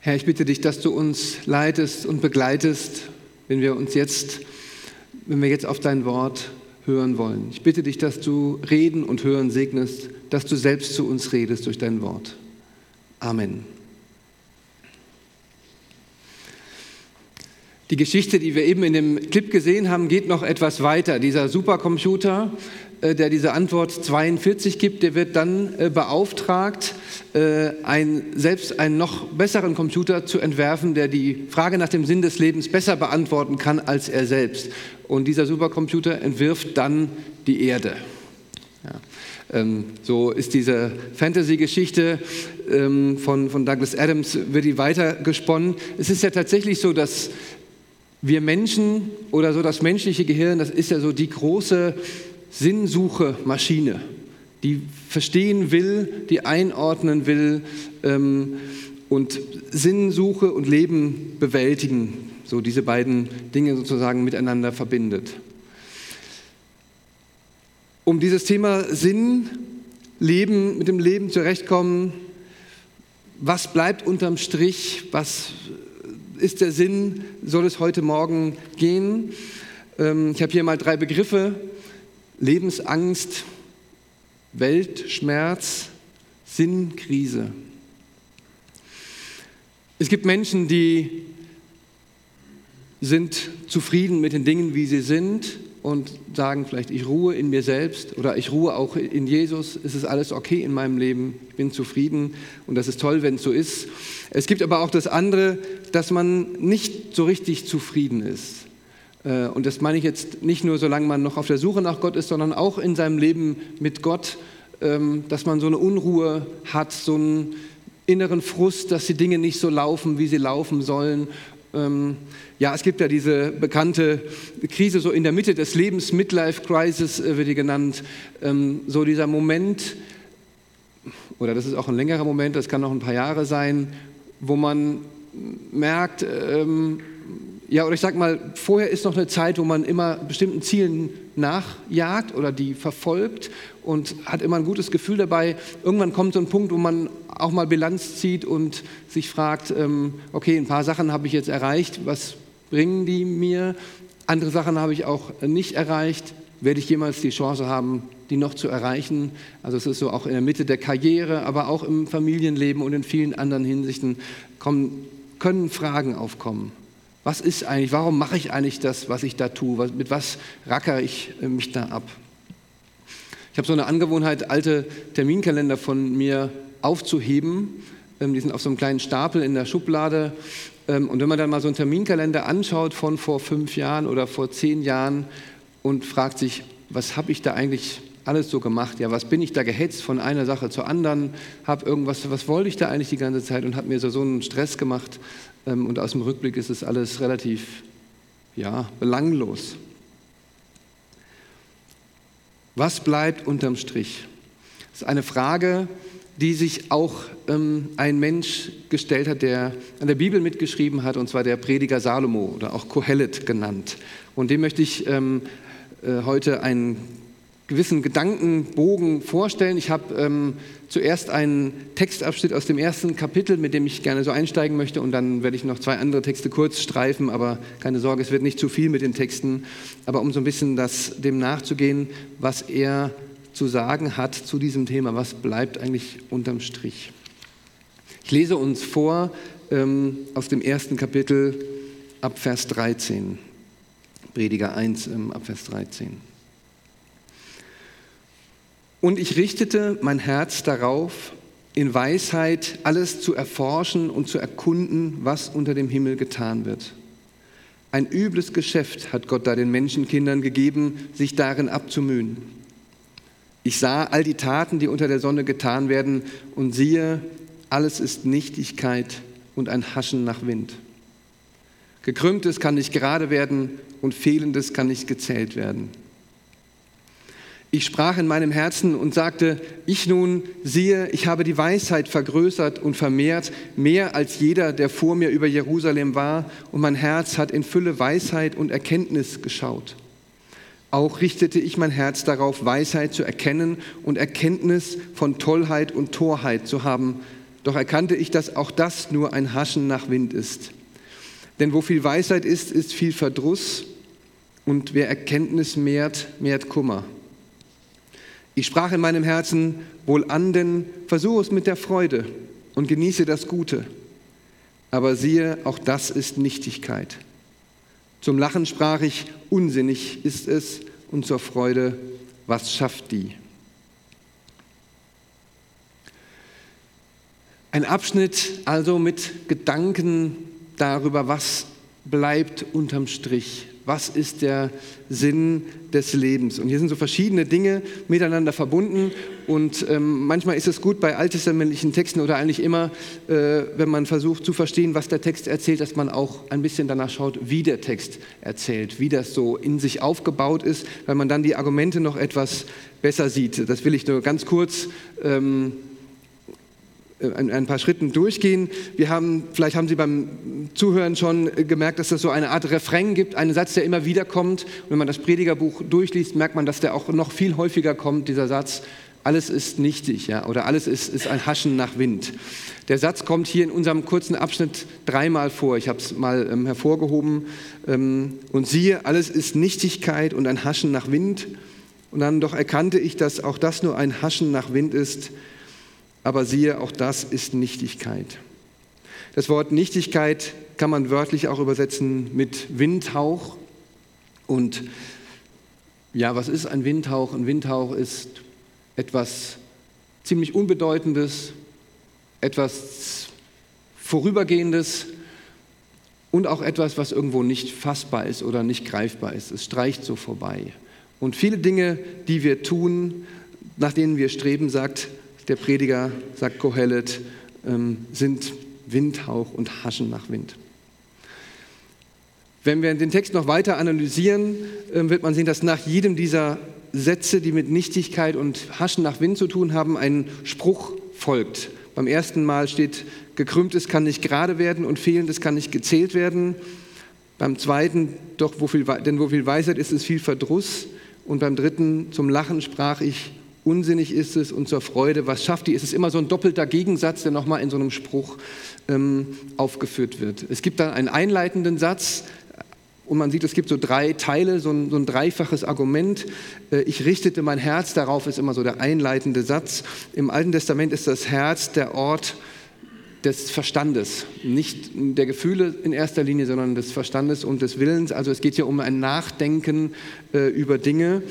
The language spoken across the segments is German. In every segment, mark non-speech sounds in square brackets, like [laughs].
Herr, ich bitte dich, dass du uns leitest und begleitest, wenn wir uns jetzt, wenn wir jetzt auf dein Wort hören wollen. Ich bitte dich, dass du reden und hören segnest, dass du selbst zu uns redest durch dein Wort. Amen. Die Geschichte, die wir eben in dem Clip gesehen haben, geht noch etwas weiter. Dieser Supercomputer, äh, der diese Antwort 42 gibt, der wird dann äh, beauftragt, äh, ein, selbst einen noch besseren Computer zu entwerfen, der die Frage nach dem Sinn des Lebens besser beantworten kann als er selbst. Und dieser Supercomputer entwirft dann die Erde. Ja. Ähm, so ist diese Fantasy-Geschichte ähm, von, von Douglas Adams, wird die weitergesponnen. Es ist ja tatsächlich so, dass wir Menschen oder so das menschliche Gehirn, das ist ja so die große Sinnsuche-Maschine, die verstehen will, die einordnen will ähm, und Sinnsuche und Leben bewältigen, so diese beiden Dinge sozusagen miteinander verbindet. Um dieses Thema Sinn, Leben, mit dem Leben zurechtkommen, was bleibt unterm Strich, was ist der Sinn, soll es heute Morgen gehen. Ähm, ich habe hier mal drei Begriffe. Lebensangst, Weltschmerz, Sinnkrise. Es gibt Menschen, die sind zufrieden mit den Dingen, wie sie sind und sagen vielleicht, ich ruhe in mir selbst oder ich ruhe auch in Jesus, es ist alles okay in meinem Leben, ich bin zufrieden und das ist toll, wenn es so ist. Es gibt aber auch das andere, dass man nicht so richtig zufrieden ist. Äh, und das meine ich jetzt nicht nur, solange man noch auf der Suche nach Gott ist, sondern auch in seinem Leben mit Gott, ähm, dass man so eine Unruhe hat, so einen inneren Frust, dass die Dinge nicht so laufen, wie sie laufen sollen. Ähm, ja, es gibt ja diese bekannte Krise so in der Mitte des Lebens, Midlife Crisis äh, wird die genannt, ähm, so dieser Moment, oder das ist auch ein längerer Moment, das kann noch ein paar Jahre sein, wo man merkt, ähm, ja, oder ich sag mal, vorher ist noch eine Zeit, wo man immer bestimmten Zielen nachjagt oder die verfolgt und hat immer ein gutes Gefühl dabei. Irgendwann kommt so ein Punkt, wo man auch mal Bilanz zieht und sich fragt, ähm, okay, ein paar Sachen habe ich jetzt erreicht, was bringen die mir? Andere Sachen habe ich auch nicht erreicht. Werde ich jemals die Chance haben, die noch zu erreichen? Also es ist so auch in der Mitte der Karriere, aber auch im Familienleben und in vielen anderen Hinsichten kommen, können Fragen aufkommen. Was ist eigentlich, warum mache ich eigentlich das, was ich da tue? Mit was rackere ich äh, mich da ab? Ich habe so eine Angewohnheit, alte Terminkalender von mir aufzuheben. Ähm, die sind auf so einem kleinen Stapel in der Schublade. Ähm, und wenn man dann mal so einen Terminkalender anschaut von vor fünf Jahren oder vor zehn Jahren und fragt sich, was habe ich da eigentlich alles so gemacht? Ja, was bin ich da gehetzt von einer Sache zur anderen? Habe irgendwas, was wollte ich da eigentlich die ganze Zeit und habe mir so, so einen Stress gemacht. Ähm, und aus dem Rückblick ist es alles relativ, ja, belanglos. Was bleibt unterm Strich? Das ist eine Frage, die sich auch ähm, ein Mensch gestellt hat, der an der Bibel mitgeschrieben hat, und zwar der Prediger Salomo oder auch Kohelet genannt. Und dem möchte ich ähm, äh, heute einen gewissen Gedankenbogen vorstellen. Ich habe ähm, zuerst einen Textabschnitt aus dem ersten Kapitel, mit dem ich gerne so einsteigen möchte, und dann werde ich noch zwei andere Texte kurz streifen, aber keine Sorge, es wird nicht zu viel mit den Texten, aber um so ein bisschen das, dem nachzugehen, was er zu sagen hat zu diesem Thema. Was bleibt eigentlich unterm Strich? Ich lese uns vor ähm, aus dem ersten Kapitel ab Vers 13. Prediger 1 ähm, ab Vers 13. Und ich richtete mein Herz darauf, in Weisheit alles zu erforschen und zu erkunden, was unter dem Himmel getan wird. Ein übles Geschäft hat Gott da den Menschenkindern gegeben, sich darin abzumühen. Ich sah all die Taten, die unter der Sonne getan werden, und siehe, alles ist Nichtigkeit und ein Haschen nach Wind. Gekrümmtes kann nicht gerade werden und Fehlendes kann nicht gezählt werden. Ich sprach in meinem Herzen und sagte, ich nun siehe, ich habe die Weisheit vergrößert und vermehrt, mehr als jeder, der vor mir über Jerusalem war, und mein Herz hat in Fülle Weisheit und Erkenntnis geschaut. Auch richtete ich mein Herz darauf, Weisheit zu erkennen und Erkenntnis von Tollheit und Torheit zu haben. Doch erkannte ich, dass auch das nur ein Haschen nach Wind ist. Denn wo viel Weisheit ist, ist viel Verdruss und wer Erkenntnis mehrt, mehrt Kummer. Ich sprach in meinem Herzen, wohl an, denn versuche es mit der Freude und genieße das Gute. Aber siehe, auch das ist Nichtigkeit. Zum Lachen sprach ich, unsinnig ist es, und zur Freude, was schafft die? Ein Abschnitt also mit Gedanken darüber, was bleibt unterm Strich, was ist der Sinn des Lebens. Und hier sind so verschiedene Dinge miteinander verbunden. Und ähm, manchmal ist es gut bei alttestamentlichen Texten oder eigentlich immer, äh, wenn man versucht zu verstehen, was der Text erzählt, dass man auch ein bisschen danach schaut, wie der Text erzählt, wie das so in sich aufgebaut ist, weil man dann die Argumente noch etwas besser sieht. Das will ich nur ganz kurz. Ähm, äh, ein, ein, paar Schritten durchgehen. Wir haben, vielleicht haben Sie beim Zuhören schon gemerkt, dass es so eine Art Refrain gibt, einen Satz, der immer wieder kommt. Und wenn man das Predigerbuch durchliest, merkt man, dass der auch noch viel häufiger kommt, dieser Satz, alles ist nichtig, ja, oder alles ist, ist ein Haschen nach Wind. Der Satz kommt hier in unserem kurzen Abschnitt dreimal vor. Ich habe es mal ähm, hervorgehoben. Ähm, und siehe, alles ist Nichtigkeit und ein Haschen nach Wind. Und dann doch erkannte ich, dass auch das nur ein Haschen nach Wind ist aber siehe, auch das ist Nichtigkeit. Das Wort Nichtigkeit kann man wörtlich auch übersetzen mit Windhauch. Und ja, was ist ein Windhauch? Ein Windhauch ist etwas ziemlich Unbedeutendes, etwas Vorübergehendes und auch etwas, was irgendwo nicht fassbar ist oder nicht greifbar ist. Es streicht so vorbei. Und viele Dinge, die wir tun, nach denen wir streben, sagt der Prediger, sagt Kohelet, ähm, sind Windhauch und Haschen nach Wind. Wenn wir den Text noch weiter analysieren, ähm, wird man sehen, dass nach jedem dieser Sätze, die mit Nichtigkeit und Haschen nach Wind zu tun haben, ein Spruch folgt. Beim ersten Mal steht, gekrümmtes kann nicht gerade werden und fehlendes kann nicht gezählt werden. Beim zweiten, doch wo viel, denn wo viel Weisheit ist, ist viel Verdruss. Und beim dritten, zum Lachen sprach ich, unsinnig ist es und zur Freude, was schafft die? Es ist immer so ein doppelter Gegensatz, der nochmal in so einem Spruch ähm, aufgeführt wird. Es gibt dann einen einleitenden Satz, und man sieht, es gibt so drei Teile, so ein, so ein, dreifaches Argument. Äh, ich richtete mein Herz darauf, ist immer so der einleitende Satz. Im Alten Testament ist das Herz der Ort des Verstandes, nicht der Gefühle in erster Linie, sondern des Verstandes und des Willens. Also es geht hier um ein Nachdenken äh, über Dinge.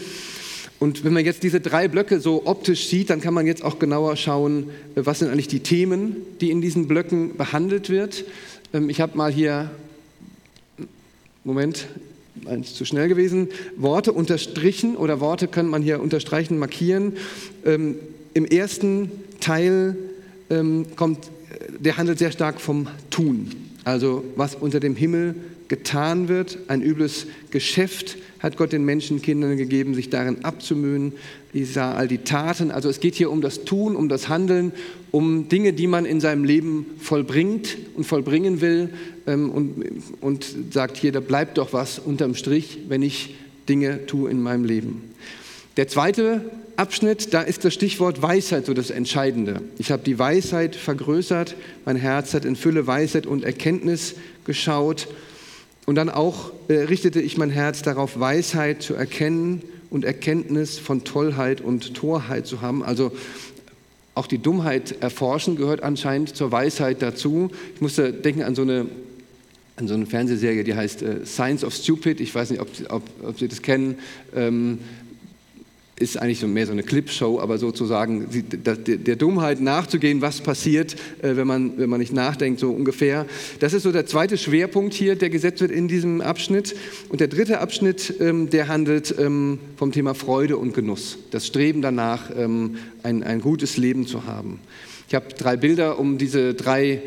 Und wenn man jetzt diese drei Blöcke so optisch sieht, dann kann man jetzt auch genauer schauen, äh, was sind eigentlich die Themen, die in diesen Blöcken behandelt wird. Ähm, ich habe mal hier, Moment, eins zu schnell gewesen, Worte unterstrichen oder Worte kann man hier unterstreichen, markieren. Ähm, Im ersten Teil ähm, kommt, äh, der handelt sehr stark vom Tun, also was unter dem Himmel getan wird, ein übles Geschäft hat Gott den Menschenkindern gegeben, sich darin abzumühen. Ich sah all die Taten. Also es geht hier um das Tun, um das Handeln, um Dinge, die man in seinem Leben vollbringt und vollbringen will ähm, und, und sagt hier, da bleibt doch was unterm Strich, wenn ich Dinge tue in meinem Leben. Der zweite Abschnitt, da ist das Stichwort Weisheit so das Entscheidende. Ich habe die Weisheit vergrößert, mein Herz hat in Fülle Weisheit und Erkenntnis geschaut und dann auch äh, richtete ich mein Herz darauf, Weisheit zu erkennen und Erkenntnis von Tollheit und Torheit zu haben. Also auch die Dummheit erforschen gehört anscheinend zur Weisheit dazu. Ich musste denken an so eine, an so eine Fernsehserie, die heißt äh, Science of Stupid. Ich weiß nicht, ob, ob, ob Sie das kennen. Ähm, ist eigentlich so mehr so eine Clipshow, aber sozusagen der Dummheit nachzugehen, was passiert, äh, wenn man, wenn man nicht nachdenkt, so ungefähr. Das ist so der zweite Schwerpunkt hier, der gesetzt wird in diesem Abschnitt. Und der dritte Abschnitt, ähm, der handelt ähm, vom Thema Freude und Genuss, das Streben danach, ähm, ein, ein gutes Leben zu haben. Ich habe drei Bilder, um diese drei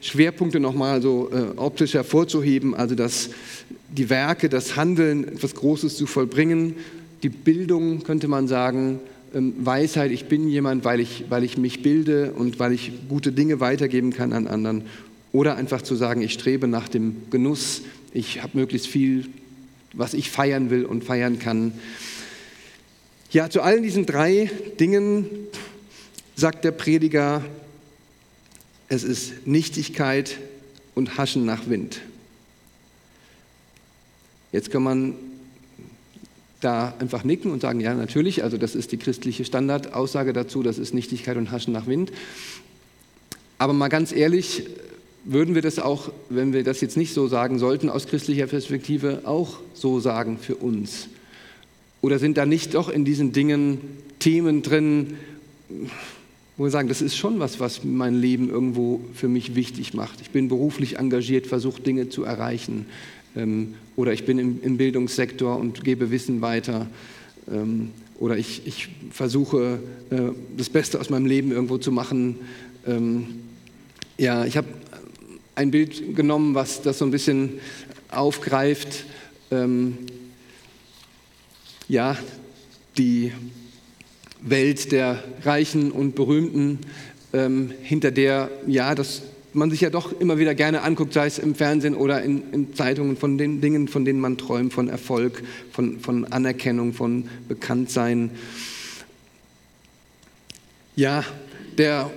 Schwerpunkte nochmal so äh, optisch hervorzuheben, also das, die Werke, das Handeln, etwas Großes zu vollbringen, die Bildung, könnte man sagen, ähm, Weisheit, ich bin jemand, weil ich, weil ich mich bilde und weil ich gute Dinge weitergeben kann an anderen. Oder einfach zu sagen, ich strebe nach dem Genuss, ich habe möglichst viel, was ich feiern will und feiern kann. Ja, zu allen diesen drei Dingen sagt der Prediger, es ist Nichtigkeit und Haschen nach Wind. Jetzt kann man da einfach nicken und sagen, ja, natürlich, also das ist die christliche Standardaussage dazu, das ist Nichtigkeit und Haschen nach Wind. Aber mal ganz ehrlich, würden wir das auch, wenn wir das jetzt nicht so sagen sollten, aus christlicher Perspektive auch so sagen für uns? Oder sind da nicht doch in diesen Dingen Themen drin, wo wir sagen, das ist schon was, was mein Leben irgendwo für mich wichtig macht. Ich bin beruflich engagiert, versuche Dinge zu erreichen. Ähm, oder ich bin im, im, Bildungssektor und gebe Wissen weiter. Ähm, oder ich, ich versuche, äh, das Beste aus meinem Leben irgendwo zu machen. Ähm, ja, ich habe ein Bild genommen, was das so ein bisschen aufgreift. Ja, die Welt der Reichen und Berühmten, hinter der, ja, das man sich ja doch immer wieder gerne anguckt, sei es im Fernsehen oder in, in Zeitungen, von den Dingen, von denen man träumt, von Erfolg, von, von Anerkennung, von Bekanntsein. Ja, der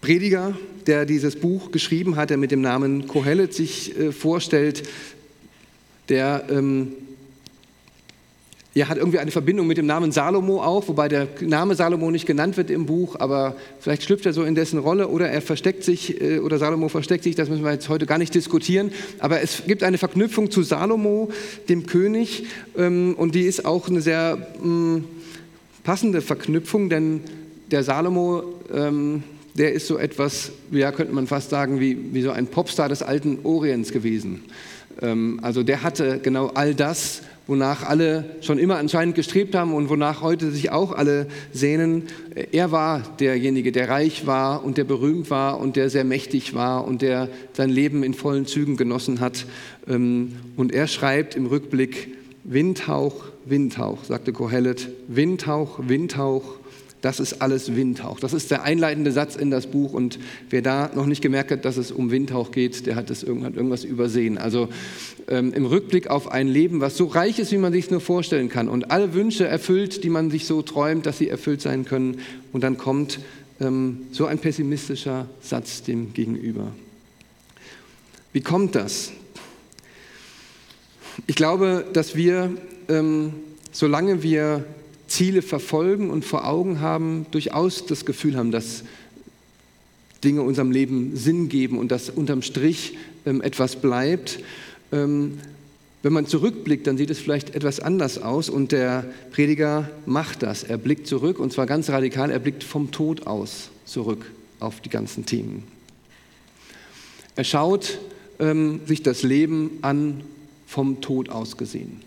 Prediger, der dieses Buch geschrieben hat, der mit dem Namen Kohelet sich äh, vorstellt, der ähm, ja, hat irgendwie eine Verbindung mit dem Namen Salomo auch, wobei der Name Salomo nicht genannt wird im Buch, aber vielleicht schlüpft er so in dessen Rolle oder er versteckt sich äh, oder Salomo versteckt sich, das müssen wir jetzt heute gar nicht diskutieren, aber es gibt eine Verknüpfung zu Salomo, dem König, ähm, und die ist auch eine sehr mm, passende Verknüpfung, denn der Salomo ähm, der ist so etwas, ja, könnte man fast sagen, wie, wie so ein Popstar des alten Orients gewesen. Ähm, also der hatte genau all das, wonach alle schon immer anscheinend gestrebt haben und wonach heute sich auch alle sehnen. Er war derjenige, der reich war und der berühmt war und der sehr mächtig war und der sein Leben in vollen Zügen genossen hat. Ähm, und er schreibt im Rückblick, Windhauch, Windhauch, sagte Kohelet, Windhauch, Windhauch, das ist alles Windhauch. Das ist der einleitende Satz in das Buch und wer da noch nicht gemerkt hat, dass es um Windhauch geht, der hat, das, hat irgendwas übersehen. Also ähm, im Rückblick auf ein Leben, was so reich ist, wie man sich es nur vorstellen kann und alle Wünsche erfüllt, die man sich so träumt, dass sie erfüllt sein können und dann kommt ähm, so ein pessimistischer Satz dem gegenüber. Wie kommt das? Ich glaube, dass wir, ähm, solange wir Ziele verfolgen und vor Augen haben, durchaus das Gefühl haben, dass Dinge unserem Leben Sinn geben und dass unterm Strich ähm, etwas bleibt. Ähm, wenn man zurückblickt, dann sieht es vielleicht etwas anders aus und der Prediger macht das. Er blickt zurück und zwar ganz radikal, er blickt vom Tod aus zurück auf die ganzen Themen. Er schaut ähm, sich das Leben an vom Tod aus gesehen.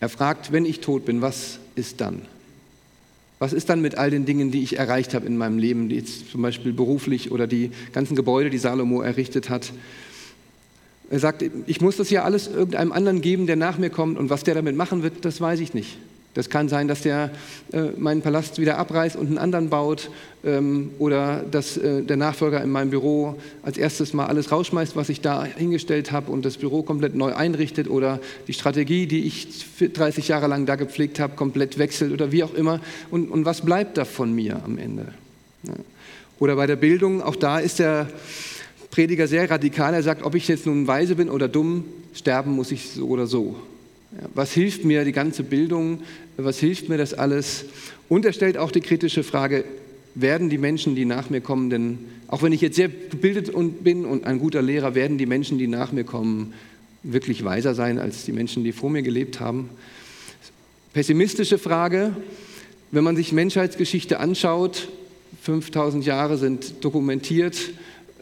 Er fragt, wenn ich tot bin, was ist dann? Was ist dann mit all den Dingen, die ich erreicht habe in meinem Leben, die jetzt zum Beispiel beruflich oder die ganzen Gebäude, die Salomo errichtet hat? Er sagt, ich muss das ja alles irgendeinem anderen geben, der nach mir kommt und was der damit machen wird, das weiß ich nicht. Das kann sein, dass der äh, meinen Palast wieder abreißt und einen anderen baut ähm, oder dass äh, der Nachfolger in meinem Büro als erstes mal alles rausschmeißt, was ich da hingestellt habe und das Büro komplett neu einrichtet oder die Strategie, die ich 30 Jahre lang da gepflegt habe, komplett wechselt oder wie auch immer. Und, und was bleibt da von mir am Ende? Ja. Oder bei der Bildung, auch da ist der Prediger sehr radikal. Er sagt, ob ich jetzt nun weise bin oder dumm, sterben muss ich so oder so. Was hilft mir die ganze Bildung? Was hilft mir das alles? Und er stellt auch die kritische Frage, werden die Menschen, die nach mir kommen, denn auch wenn ich jetzt sehr gebildet bin und ein guter Lehrer, werden die Menschen, die nach mir kommen, wirklich weiser sein als die Menschen, die vor mir gelebt haben? Pessimistische Frage, wenn man sich Menschheitsgeschichte anschaut, 5000 Jahre sind dokumentiert,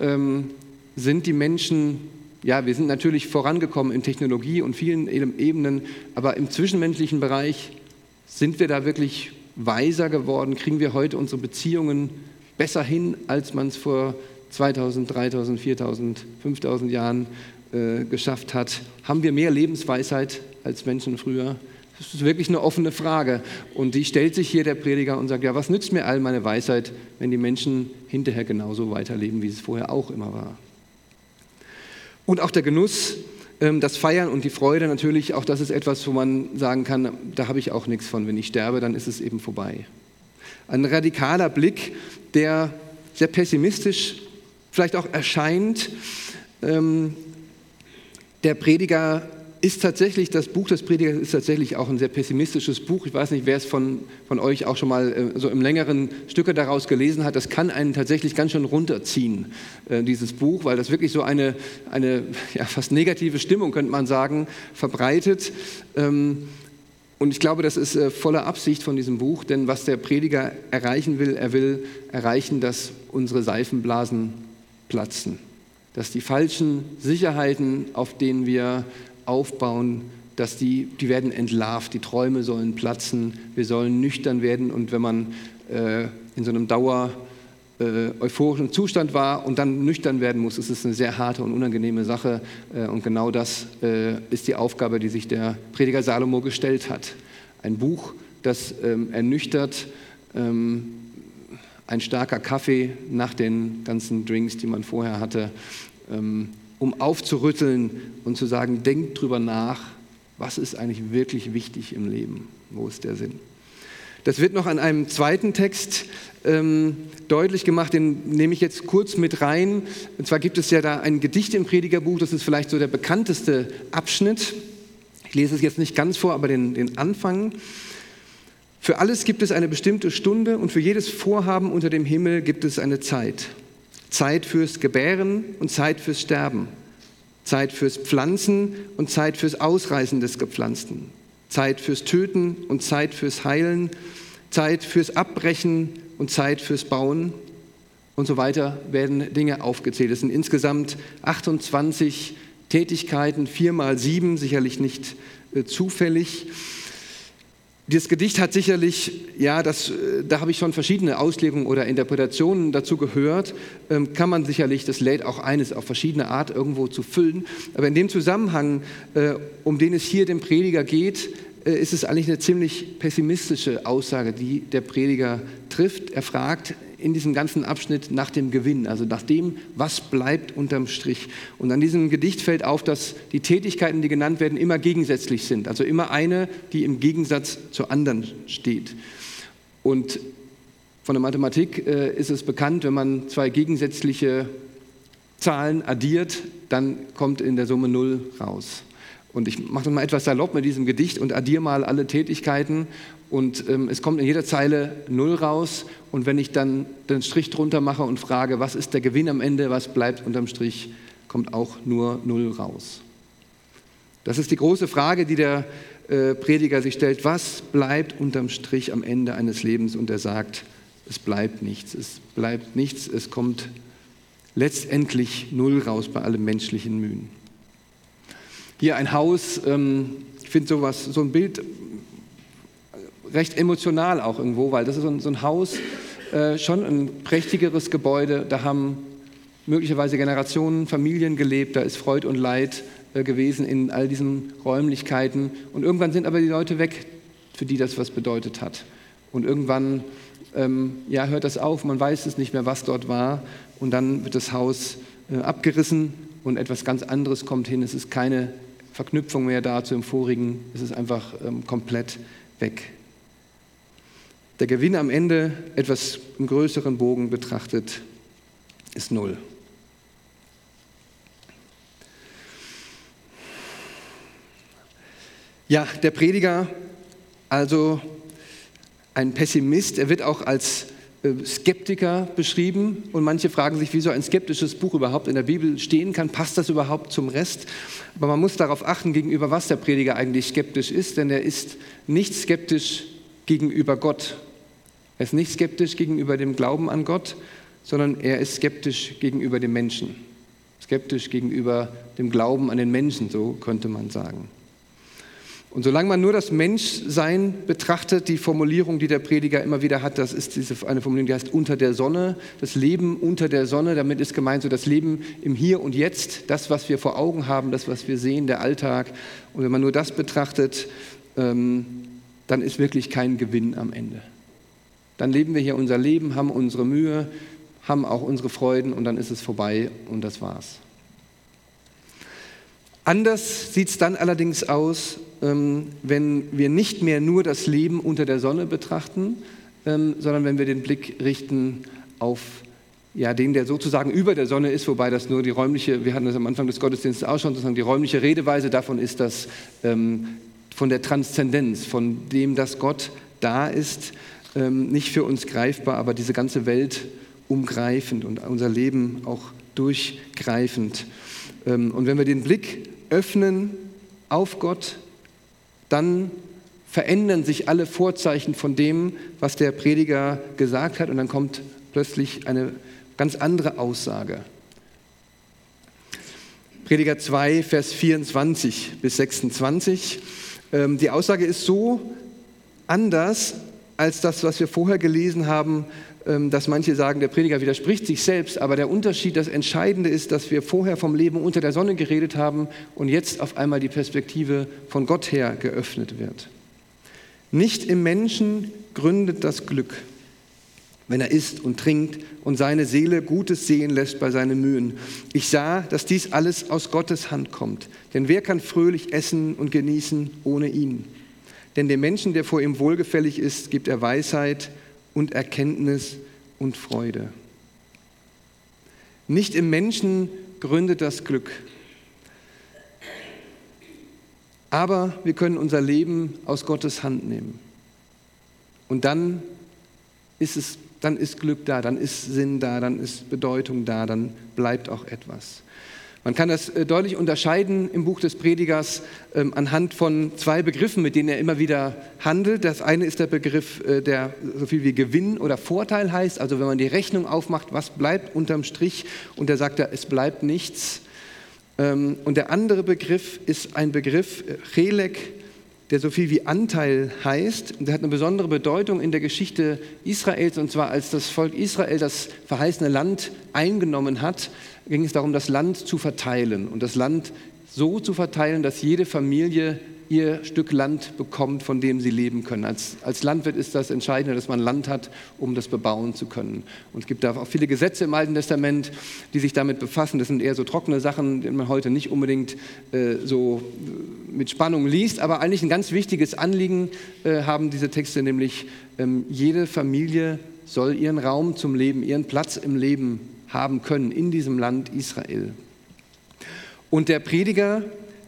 ähm, sind die Menschen ja, wir sind natürlich vorangekommen in Technologie und vielen Ebenen, aber im zwischenmenschlichen Bereich sind wir da wirklich weiser geworden? Kriegen wir heute unsere Beziehungen besser hin, als man es vor 2000, 3000, 4000, 5000 Jahren äh, geschafft hat? Haben wir mehr Lebensweisheit als Menschen früher? Das ist wirklich eine offene Frage. Und die stellt sich hier der Prediger und sagt, ja, was nützt mir all meine Weisheit, wenn die Menschen hinterher genauso weiterleben, wie es vorher auch immer war? Und auch der Genuss, ähm, das Feiern und die Freude natürlich, auch das ist etwas, wo man sagen kann, da habe ich auch nichts von. Wenn ich sterbe, dann ist es eben vorbei. Ein radikaler Blick, der sehr pessimistisch vielleicht auch erscheint. Ähm, der Prediger ist tatsächlich, das Buch des Predigers ist tatsächlich auch ein sehr pessimistisches Buch. Ich weiß nicht, wer es von, von euch auch schon mal äh, so im längeren Stücke daraus gelesen hat. Das kann einen tatsächlich ganz schön runterziehen, äh, dieses Buch, weil das wirklich so eine, eine [laughs] ja, fast negative Stimmung, könnte man sagen, verbreitet. Ähm, und ich glaube, das ist äh, voller Absicht von diesem Buch, denn was der Prediger erreichen will, er will erreichen, dass unsere Seifenblasen platzen, dass die falschen Sicherheiten, auf denen wir aufbauen, dass die, die werden entlarvt, die Träume sollen platzen, wir sollen nüchtern werden und wenn man äh, in so einem Dauer äh, euphorischen Zustand war und dann nüchtern werden muss, ist es eine sehr harte und unangenehme Sache äh, und genau das äh, ist die Aufgabe, die sich der Prediger Salomo gestellt hat. Ein Buch, das ähm, ernüchtert, ähm, ein starker Kaffee nach den ganzen Drinks, die man vorher hatte, ähm, um aufzurütteln und zu sagen, denkt drüber nach, was ist eigentlich wirklich wichtig im Leben? Wo ist der Sinn? Das wird noch an einem zweiten Text ähm, deutlich gemacht, den nehme ich jetzt kurz mit rein. Und zwar gibt es ja da ein Gedicht im Predigerbuch, das ist vielleicht so der bekannteste Abschnitt. Ich lese es jetzt nicht ganz vor, aber den, den Anfang. Für alles gibt es eine bestimmte Stunde und für jedes Vorhaben unter dem Himmel gibt es eine Zeit. Zeit fürs Gebären und Zeit fürs Sterben, Zeit fürs Pflanzen und Zeit fürs Ausreißen des Gepflanzten, Zeit fürs Töten und Zeit fürs Heilen, Zeit fürs Abbrechen und Zeit fürs Bauen und so weiter werden Dinge aufgezählt. Es sind insgesamt 28 Tätigkeiten, vier mal sieben, sicherlich nicht äh, zufällig. Dieses Gedicht hat sicherlich, ja, das, äh, da habe ich schon verschiedene Auslegungen oder Interpretationen dazu gehört, ähm, kann man sicherlich, das lädt auch eines auf verschiedene Art irgendwo zu füllen. Aber in dem Zusammenhang, äh, um den es hier dem Prediger geht, äh, ist es eigentlich eine ziemlich pessimistische Aussage, die der Prediger trifft. Er fragt in diesem ganzen Abschnitt nach dem Gewinn, also nach dem, was bleibt unterm Strich. Und an diesem Gedicht fällt auf, dass die Tätigkeiten, die genannt werden, immer gegensätzlich sind. Also immer eine, die im Gegensatz zur anderen steht. Und von der Mathematik äh, ist es bekannt, wenn man zwei gegensätzliche Zahlen addiert, dann kommt in der Summe Null raus. Und ich mache das mal etwas salopp mit diesem Gedicht und addiere mal alle Tätigkeiten und ähm, es kommt in jeder Zeile Null raus. Und wenn ich dann den Strich drunter mache und frage, was ist der Gewinn am Ende, was bleibt unterm Strich, kommt auch nur Null raus. Das ist die große Frage, die der äh, Prediger sich stellt. Was bleibt unterm Strich am Ende eines Lebens? Und er sagt, es bleibt nichts. Es bleibt nichts. Es kommt letztendlich Null raus bei allem menschlichen Mühen. Hier ein Haus, ähm, ich finde sowas, so ein Bild recht emotional auch irgendwo, weil das ist so ein, so ein Haus, äh, schon ein prächtigeres Gebäude, da haben möglicherweise Generationen, Familien gelebt, da ist Freud und Leid äh, gewesen in all diesen Räumlichkeiten und irgendwann sind aber die Leute weg, für die das was bedeutet hat. Und irgendwann ähm, ja, hört das auf, man weiß es nicht mehr, was dort war und dann wird das Haus äh, abgerissen und etwas ganz anderes kommt hin. Es ist keine Verknüpfung mehr da zu dem vorigen, es ist einfach ähm, komplett weg. Der Gewinn am Ende, etwas im größeren Bogen betrachtet, ist null. Ja, der Prediger, also ein Pessimist, er wird auch als äh, Skeptiker beschrieben und manche fragen sich, wieso ein skeptisches Buch überhaupt in der Bibel stehen kann. Passt das überhaupt zum Rest? Aber man muss darauf achten, gegenüber was der Prediger eigentlich skeptisch ist, denn er ist nicht skeptisch gegenüber Gott. Er ist nicht skeptisch gegenüber dem Glauben an Gott, sondern er ist skeptisch gegenüber dem Menschen. Skeptisch gegenüber dem Glauben an den Menschen, so könnte man sagen. Und solange man nur das Menschsein betrachtet, die Formulierung, die der Prediger immer wieder hat, das ist diese, eine Formulierung, die heißt unter der Sonne, das Leben unter der Sonne, damit ist gemeint so das Leben im Hier und Jetzt, das, was wir vor Augen haben, das, was wir sehen, der Alltag. Und wenn man nur das betrachtet, ähm, dann ist wirklich kein Gewinn am Ende. Dann leben wir hier unser Leben, haben unsere Mühe, haben auch unsere Freuden und dann ist es vorbei und das war's. Anders sieht es dann allerdings aus, ähm, wenn wir nicht mehr nur das Leben unter der Sonne betrachten, ähm, sondern wenn wir den Blick richten auf ja, den, der sozusagen über der Sonne ist, wobei das nur die räumliche, wir hatten das am Anfang des Gottesdienstes auch schon, sozusagen die räumliche Redeweise davon ist, dass ähm, von der Transzendenz, von dem, dass Gott da ist, ähm, nicht für uns greifbar, aber diese ganze Welt umgreifend und unser Leben auch durchgreifend. Ähm, und wenn wir den Blick öffnen auf Gott, dann verändern sich alle Vorzeichen von dem, was der Prediger gesagt hat, und dann kommt plötzlich eine ganz andere Aussage. Prediger 2, Vers 24 bis 26. Ähm, die Aussage ist so anders als das, was wir vorher gelesen haben, ähm, dass manche sagen, der Prediger widerspricht sich selbst, aber der Unterschied, das Entscheidende ist, dass wir vorher vom Leben unter der Sonne geredet haben und jetzt auf einmal die Perspektive von Gott her geöffnet wird. Nicht im Menschen gründet das Glück, wenn er isst und trinkt und seine Seele Gutes sehen lässt bei seinen Mühen. Ich sah, dass dies alles aus Gottes Hand kommt. Denn wer kann fröhlich essen und genießen ohne ihn? Denn dem Menschen, der vor ihm wohlgefällig ist, gibt er Weisheit und Erkenntnis und Freude. Nicht im Menschen gründet das Glück. Aber wir können unser Leben aus Gottes Hand nehmen. Und dann ist es dann ist Glück da, dann ist Sinn da, dann ist Bedeutung da, dann bleibt auch etwas. Man kann das äh, deutlich unterscheiden im Buch des Predigers ähm, anhand von zwei Begriffen, mit denen er immer wieder handelt. Das eine ist der Begriff, äh, der so viel wie Gewinn oder Vorteil heißt, also wenn man die Rechnung aufmacht, was bleibt unterm Strich und da sagt er, es bleibt nichts. Ähm, und der andere Begriff ist ein Begriff, äh, Chelek, der so viel wie Anteil heißt. Der hat eine besondere Bedeutung in der Geschichte Israels, und zwar als das Volk Israel das verheißene Land eingenommen hat, ging es darum, das Land zu verteilen und das Land so zu verteilen, dass jede Familie ihr Stück Land bekommt, von dem sie leben können. Als, als Landwirt ist das Entscheidende, dass man Land hat, um das bebauen zu können. Und es gibt da auch viele Gesetze im Alten Testament, die sich damit befassen. Das sind eher so trockene Sachen, die man heute nicht unbedingt äh, so äh, mit Spannung liest, aber eigentlich ein ganz wichtiges Anliegen äh, haben diese Texte, nämlich ähm, jede Familie soll ihren Raum zum Leben, ihren Platz im Leben haben können in diesem Land Israel. Und der Prediger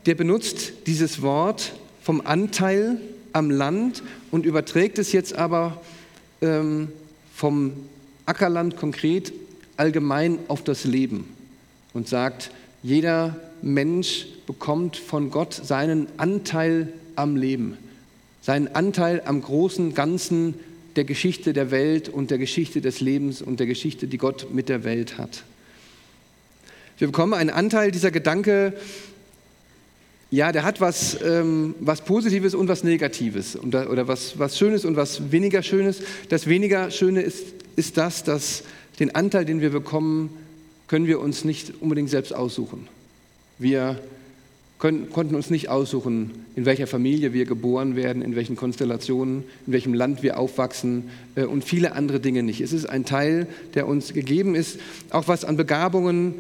der benutzt dieses Wort vom Anteil am Land und überträgt es jetzt aber ähm, vom Ackerland konkret allgemein auf das Leben und sagt, jeder Mensch bekommt von Gott seinen Anteil am Leben, seinen Anteil am großen Ganzen der Geschichte der Welt und der Geschichte des Lebens und der Geschichte, die Gott mit der Welt hat. Wir bekommen einen Anteil, dieser Gedanke ja, der hat was, ähm, was Positives und was Negatives und da, oder was, was Schönes und was weniger Schönes. Das weniger Schöne ist, ist das, dass den Anteil, den wir bekommen, können wir uns nicht unbedingt selbst aussuchen. Wir können, konnten uns nicht aussuchen, in welcher Familie wir geboren werden, in welchen Konstellationen, in welchem Land wir aufwachsen äh, und viele andere Dinge nicht. Es ist ein Teil, der uns gegeben ist, auch was an Begabungen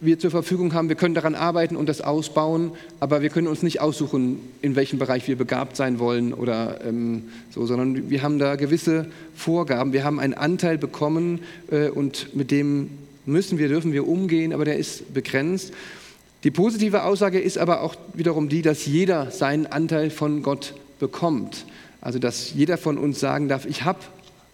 wir zur Verfügung haben. Wir können daran arbeiten und das ausbauen, aber wir können uns nicht aussuchen, in welchem Bereich wir begabt sein wollen oder ähm, so, sondern wir haben da gewisse Vorgaben. Wir haben einen Anteil bekommen äh, und mit dem müssen wir, dürfen wir umgehen, aber der ist begrenzt. Die positive Aussage ist aber auch wiederum die, dass jeder seinen Anteil von Gott bekommt. Also dass jeder von uns sagen darf, ich habe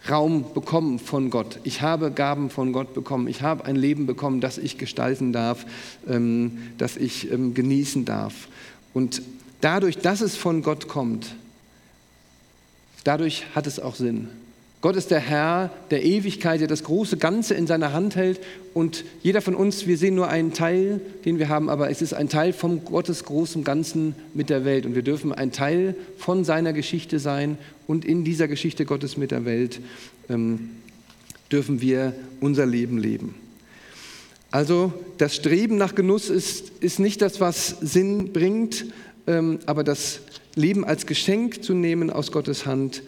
Raum bekommen von Gott. Ich habe Gaben von Gott bekommen. Ich habe ein Leben bekommen, das ich gestalten darf, ähm, das ich ähm, genießen darf. Und dadurch, dass es von Gott kommt, dadurch hat es auch Sinn. Gott ist der Herr der Ewigkeit, der das große Ganze in seiner Hand hält. Und jeder von uns, wir sehen nur einen Teil, den wir haben, aber es ist ein Teil von Gottes großem Ganzen mit der Welt. Und wir dürfen ein Teil von seiner Geschichte sein. Und in dieser Geschichte Gottes mit der Welt ähm, dürfen wir unser Leben leben. Also das Streben nach Genuss ist, ist nicht das, was Sinn bringt, ähm, aber das Leben als Geschenk zu nehmen aus Gottes Hand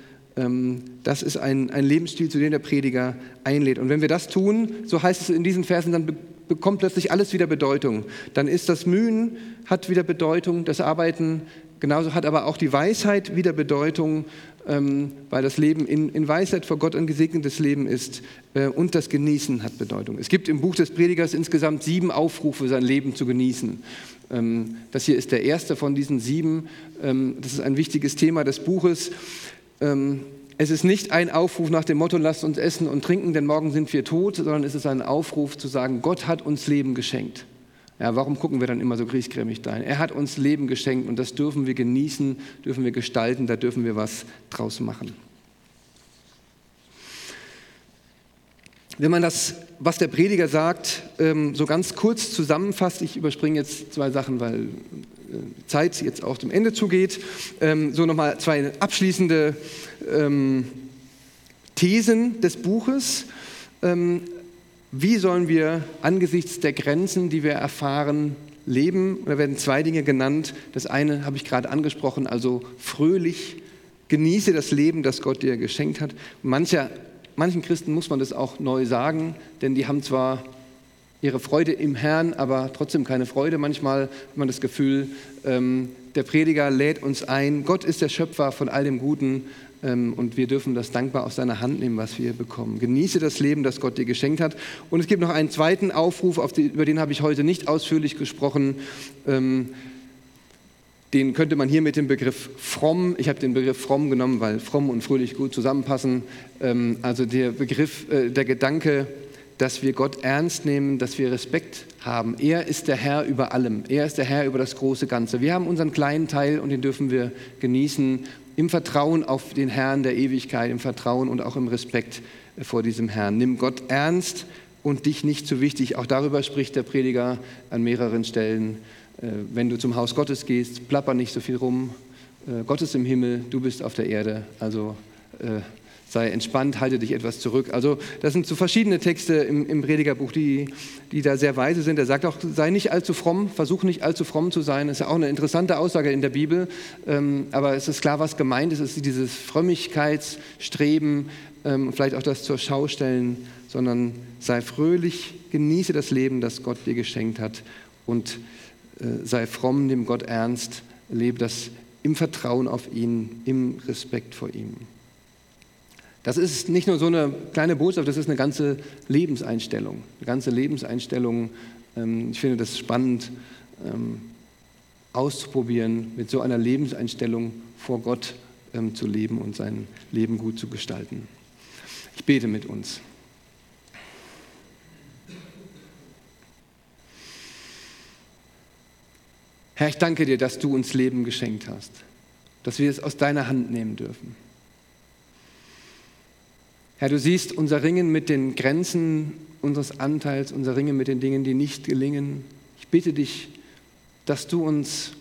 das ist ein, ein Lebensstil, zu dem der Prediger einlädt. Und wenn wir das tun, so heißt es in diesen Versen, dann bekommt plötzlich alles wieder Bedeutung. Dann ist das Mühen, hat wieder Bedeutung, das Arbeiten genauso hat aber auch die Weisheit wieder Bedeutung. ähm, weil das Leben in, in, Weisheit vor Gott ein gesegnetes Leben ist äh, und das Genießen hat Bedeutung. Es gibt im Buch des Predigers insgesamt sieben Aufrufe, sein Leben zu genießen. Ähm, das hier ist der erste von diesen sieben. Ähm, das ist ein wichtiges Thema des Buches. Ähm, es ist nicht ein Aufruf nach dem Motto, lasst uns essen und trinken, denn morgen sind wir tot, sondern es ist ein Aufruf zu sagen, Gott hat uns Leben geschenkt. Ja, warum gucken wir dann immer so griesgrämig da? Er hat uns Leben geschenkt und das dürfen wir genießen, dürfen wir gestalten, da dürfen wir was draus machen. Wenn man das, was der Prediger sagt, ähm, so ganz kurz zusammenfasst, ich überspringe jetzt zwei Sachen, weil Zeit jetzt auch dem Ende zugeht, ähm, so nochmal zwei abschließende ähm, Thesen des Buches. Wie sollen wir angesichts der Grenzen, die wir erfahren, leben? Da werden zwei Dinge genannt. Das eine habe ich gerade angesprochen, also fröhlich genieße das Leben, das Gott dir geschenkt hat. Mancher, manchen Christen muss man das auch neu sagen, denn die haben zwar ihre Freude im Herrn, aber trotzdem keine Freude. Manchmal hat man das Gefühl, ähm, der Prediger lädt uns ein, Gott ist der Schöpfer von all dem Guten ähm, und wir dürfen das dankbar aus seiner Hand nehmen, was wir bekommen. Genieße das Leben, das Gott dir geschenkt hat. Und es gibt noch einen zweiten Aufruf, die, über den habe ich heute nicht ausführlich gesprochen. Ähm, den könnte man hier mit dem Begriff fromm, ich habe den Begriff fromm genommen, weil fromm und fröhlich gut zusammenpassen. Ähm, also der Begriff, äh, der Gedanke, dass wir Gott ernst nehmen, dass wir Respekt haben. Er ist der Herr über allem. Er ist der Herr über das große Ganze. Wir haben unseren kleinen Teil und den dürfen wir genießen im Vertrauen auf den Herrn der Ewigkeit, im Vertrauen und auch im Respekt vor diesem Herrn. Nimm Gott ernst und dich nicht zu wichtig. Auch darüber spricht der Prediger an mehreren Stellen. Äh, wenn du zum Haus Gottes gehst, plapper nicht so viel rum. Äh, Gott ist im Himmel, du bist auf der Erde. Also äh, sei entspannt, halte dich etwas zurück. Also das sind so verschiedene Texte im, im Predigerbuch, die, die da sehr weise sind. Er sagt auch, sei nicht allzu fromm, versuch nicht allzu fromm zu sein. Das ist ja auch eine interessante Aussage in der Bibel, ähm, aber es ist klar, was gemeint ist. Es ist dieses Frömmigkeitsstreben, ähm, vielleicht auch das zur Schau stellen, sondern sei fröhlich, genieße das Leben, das Gott dir geschenkt hat und äh, sei fromm, nimm Gott ernst, lebe das im Vertrauen auf ihn, im Respekt vor ihm. Das ist nicht nur so eine kleine Botschaft, das ist eine ganze Lebenseinstellung. Eine ganze Lebenseinstellung. Ähm, ich finde das spannend ähm, auszuprobieren, mit so einer Lebenseinstellung vor Gott ähm, zu leben und sein Leben gut zu gestalten. Ich bete mit uns. Herr, ich danke dir, dass du uns Leben geschenkt hast, dass wir es aus deiner Hand nehmen dürfen. Herr, du siehst unser Ringen mit den Grenzen unseres Anteils, unser Ringen mit den Dingen, die nicht gelingen. Ich bitte dich, dass du uns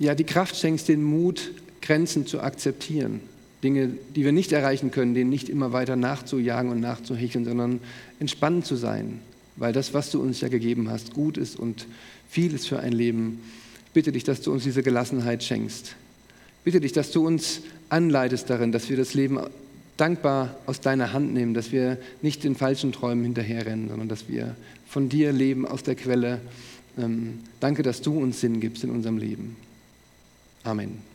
ja die Kraft schenkst, den Mut, Grenzen zu akzeptieren. Dinge, die wir nicht erreichen können, denen nicht immer weiter nachzujagen und nachzuhecheln, sondern entspannt zu sein, weil das, was du uns ja gegeben hast, gut ist und viel ist für ein Leben. Ich bitte dich, dass du uns diese Gelassenheit schenkst. Bitte dich, dass du uns anleitest darin, dass wir das Leben dankbar aus deiner Hand nehmen, dass wir nicht den falschen Träumen hinterherrennen, sondern dass wir von dir leben aus der Quelle. Ähm, danke, dass du uns Sinn gibst in unserem Leben. Amen.